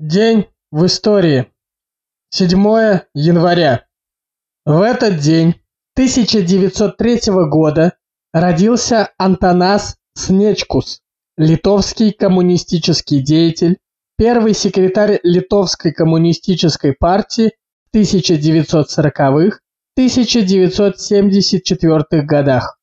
День в истории. 7 января. В этот день 1903 года родился Антонас Снечкус, литовский коммунистический деятель, первый секретарь Литовской коммунистической партии в 1940-1974 годах.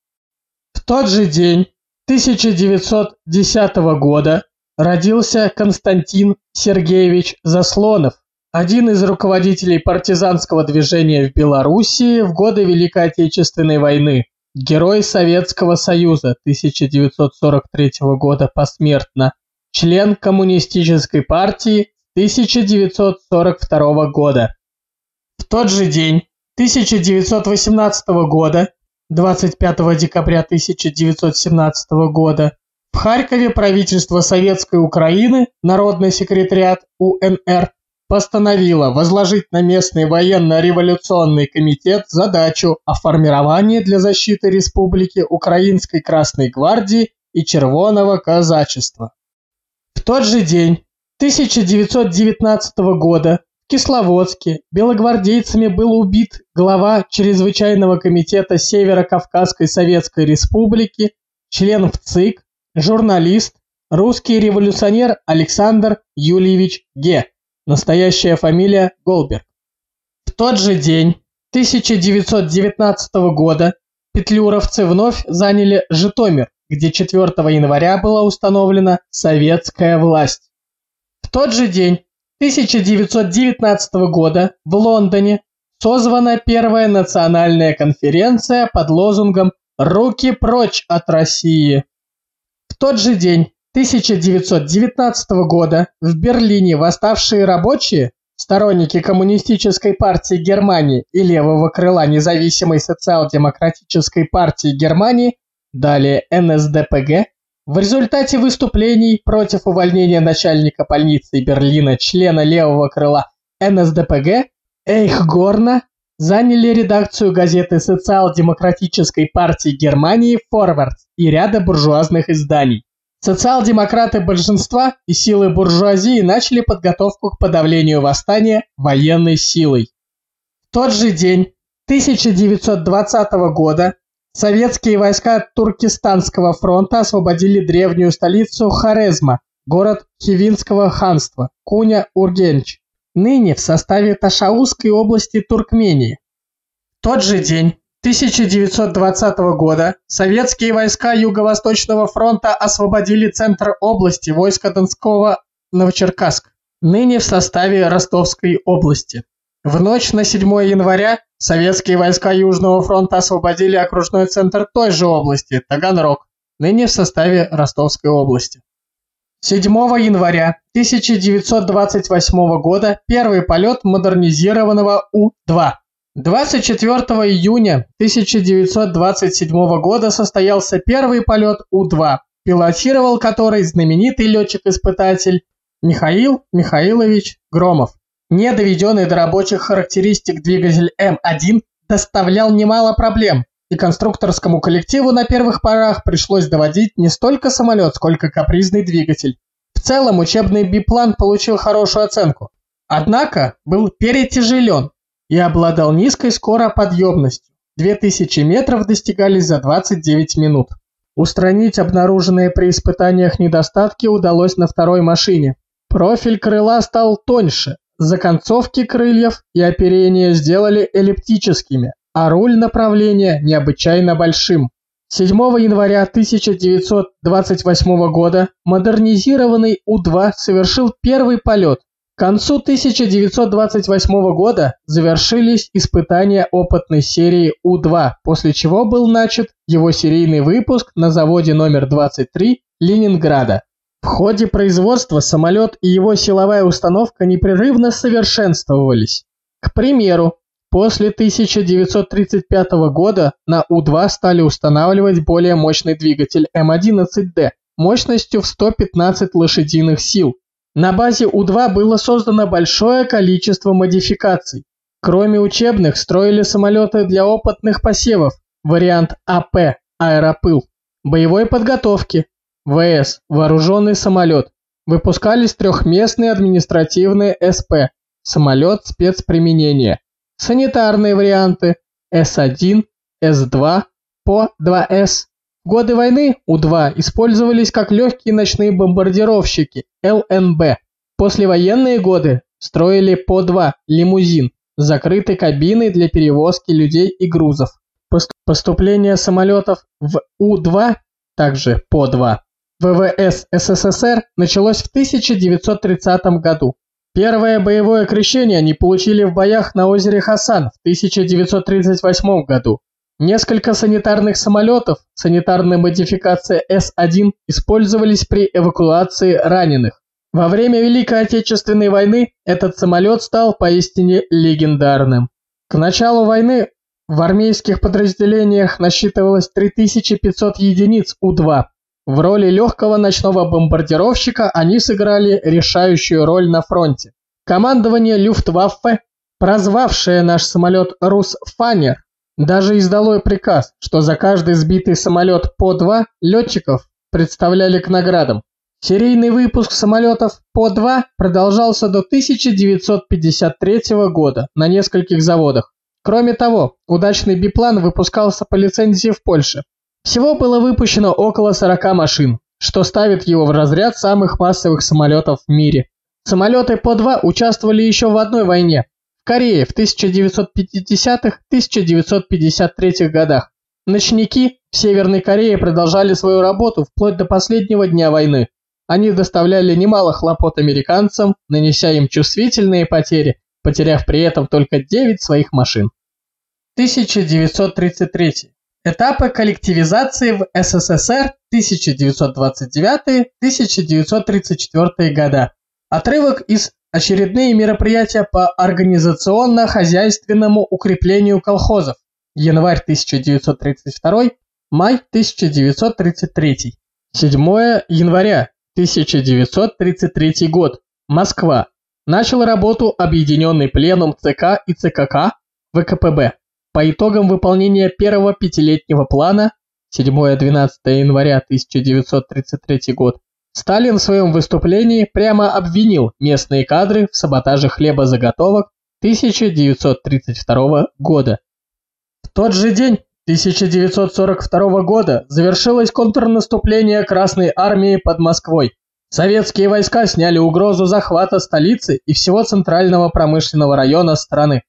В тот же день 1910 года родился Константин Сергеевич Заслонов, один из руководителей партизанского движения в Белоруссии в годы Великой Отечественной войны, герой Советского Союза 1943 года посмертно, член Коммунистической партии 1942 года. В тот же день 1918 года, 25 декабря 1917 года, Харькове правительство Советской Украины, Народный секретариат УНР, постановило возложить на местный военно-революционный комитет задачу о формировании для защиты республики Украинской Красной Гвардии и Червоного казачества. В тот же день 1919 года в Кисловодске белогвардейцами был убит глава Чрезвычайного комитета Северо-Кавказской Советской Республики, член ВЦИК журналист, русский революционер Александр Юльевич Ге, настоящая фамилия Голберг. В тот же день 1919 года петлюровцы вновь заняли Житомир, где 4 января была установлена советская власть. В тот же день 1919 года в Лондоне созвана первая национальная конференция под лозунгом «Руки прочь от России» тот же день 1919 года в Берлине восставшие рабочие, сторонники Коммунистической партии Германии и левого крыла независимой социал-демократической партии Германии, далее НСДПГ, в результате выступлений против увольнения начальника полиции Берлина, члена левого крыла НСДПГ, Эйхгорна, заняли редакцию газеты социал-демократической партии Германии «Форвард» и ряда буржуазных изданий. Социал-демократы большинства и силы буржуазии начали подготовку к подавлению восстания военной силой. В тот же день 1920 года советские войска Туркестанского фронта освободили древнюю столицу Хорезма, город Хивинского ханства, Куня-Ургенч ныне в составе Ташаузской области Туркмении. В тот же день 1920 года советские войска Юго-Восточного фронта освободили центр области войска Донского Новочеркасск, ныне в составе Ростовской области. В ночь на 7 января советские войска Южного фронта освободили окружной центр той же области, Таганрог, ныне в составе Ростовской области. 7 января 1928 года первый полет модернизированного У-2. 24 июня 1927 года состоялся первый полет У-2, пилотировал который знаменитый летчик-испытатель Михаил Михаилович Громов. Не доведенный до рабочих характеристик двигатель М1 доставлял немало проблем, и конструкторскому коллективу на первых порах пришлось доводить не столько самолет, сколько капризный двигатель. В целом учебный биплан получил хорошую оценку, однако был перетяжелен и обладал низкой скороподъемностью. 2000 метров достигались за 29 минут. Устранить обнаруженные при испытаниях недостатки удалось на второй машине. Профиль крыла стал тоньше, законцовки крыльев и оперение сделали эллиптическими, а руль направления необычайно большим. 7 января 1928 года модернизированный У-2 совершил первый полет. К концу 1928 года завершились испытания опытной серии У-2, после чего был начат его серийный выпуск на заводе номер 23 Ленинграда. В ходе производства самолет и его силовая установка непрерывно совершенствовались. К примеру, После 1935 года на У-2 стали устанавливать более мощный двигатель М11Д мощностью в 115 лошадиных сил. На базе У-2 было создано большое количество модификаций. Кроме учебных, строили самолеты для опытных посевов, вариант АП – аэропыл, боевой подготовки, ВС – вооруженный самолет, выпускались трехместные административные СП самолет спецприменения, санитарные варианты С-1, С-2, ПО-2С. В годы войны У-2 использовались как легкие ночные бомбардировщики ЛНБ. Послевоенные годы строили ПО-2 лимузин с закрытой кабиной для перевозки людей и грузов. Поступление самолетов в У-2, также ПО-2, ВВС СССР началось в 1930 году. Первое боевое крещение они получили в боях на озере Хасан в 1938 году. Несколько санитарных самолетов санитарной модификации С-1 использовались при эвакуации раненых. Во время Великой Отечественной войны этот самолет стал поистине легендарным. К началу войны в армейских подразделениях насчитывалось 3500 единиц У-2, в роли легкого ночного бомбардировщика они сыграли решающую роль на фронте. Командование Люфтваффе, прозвавшее наш самолет «Русфанер», даже издало приказ, что за каждый сбитый самолет по два летчиков представляли к наградам. Серийный выпуск самолетов по-2 продолжался до 1953 года на нескольких заводах. Кроме того, удачный биплан выпускался по лицензии в Польше, всего было выпущено около 40 машин, что ставит его в разряд самых массовых самолетов в мире. Самолеты По-2 участвовали еще в одной войне – в Корее в 1950-1953 годах. Ночники в Северной Корее продолжали свою работу вплоть до последнего дня войны. Они доставляли немало хлопот американцам, нанеся им чувствительные потери, потеряв при этом только 9 своих машин. 1933. Этапы коллективизации в СССР 1929-1934 года. Отрывок из «Очередные мероприятия по организационно-хозяйственному укреплению колхозов. Январь 1932, май 1933. 7 января 1933 год. Москва. Начал работу Объединенный пленум ЦК и ЦКК ВКПБ. По итогам выполнения первого пятилетнего плана 7-12 января 1933 год Сталин в своем выступлении прямо обвинил местные кадры в саботаже хлебозаготовок 1932 года. В тот же день 1942 года завершилось контрнаступление Красной Армии под Москвой. Советские войска сняли угрозу захвата столицы и всего центрального промышленного района страны.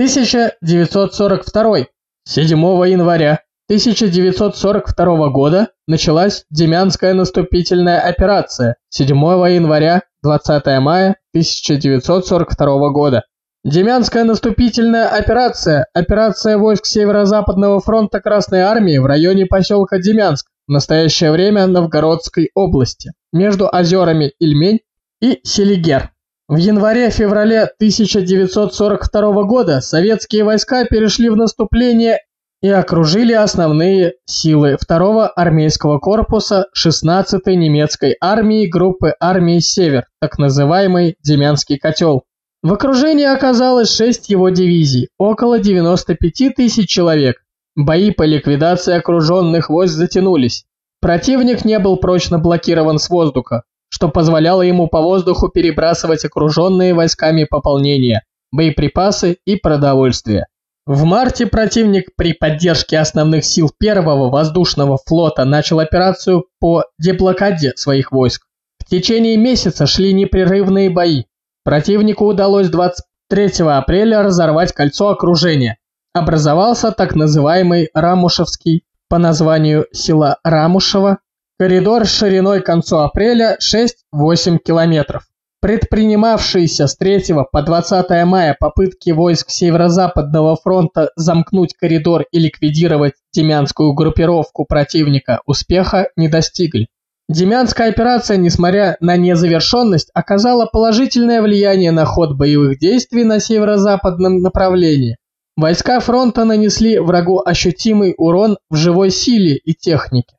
1942. 7 января 1942 года началась Демянская наступительная операция. 7 января 20 мая 1942 года. Демянская наступительная операция – операция войск Северо-Западного фронта Красной Армии в районе поселка Демянск, в настоящее время Новгородской области, между озерами Ильмень и Селигер. В январе-феврале 1942 года советские войска перешли в наступление и окружили основные силы 2-го армейского корпуса 16-й немецкой армии группы армии «Север», так называемый Демянский котел. В окружении оказалось 6 его дивизий, около 95 тысяч человек. Бои по ликвидации окруженных войск затянулись. Противник не был прочно блокирован с воздуха что позволяло ему по воздуху перебрасывать окруженные войсками пополнения, боеприпасы и продовольствие. В марте противник при поддержке основных сил первого воздушного флота начал операцию по деблокаде своих войск. В течение месяца шли непрерывные бои. Противнику удалось 23 апреля разорвать кольцо окружения. Образовался так называемый Рамушевский по названию села Рамушево Коридор шириной к концу апреля 6-8 километров. Предпринимавшиеся с 3 по 20 мая попытки войск Северо-Западного фронта замкнуть коридор и ликвидировать демянскую группировку противника успеха не достигли. Демянская операция, несмотря на незавершенность, оказала положительное влияние на ход боевых действий на северо-западном направлении. Войска фронта нанесли врагу ощутимый урон в живой силе и технике.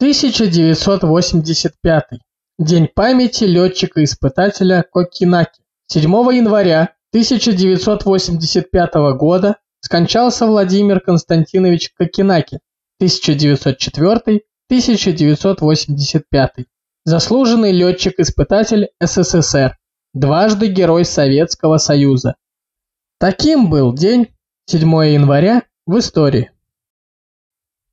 1985. День памяти летчика-испытателя Кокинаки. 7 января 1985 года скончался Владимир Константинович Кокинаки 1904-1985. заслуженный летчик-испытатель СССР, дважды Герой Советского Союза. Таким был день 7 января в истории.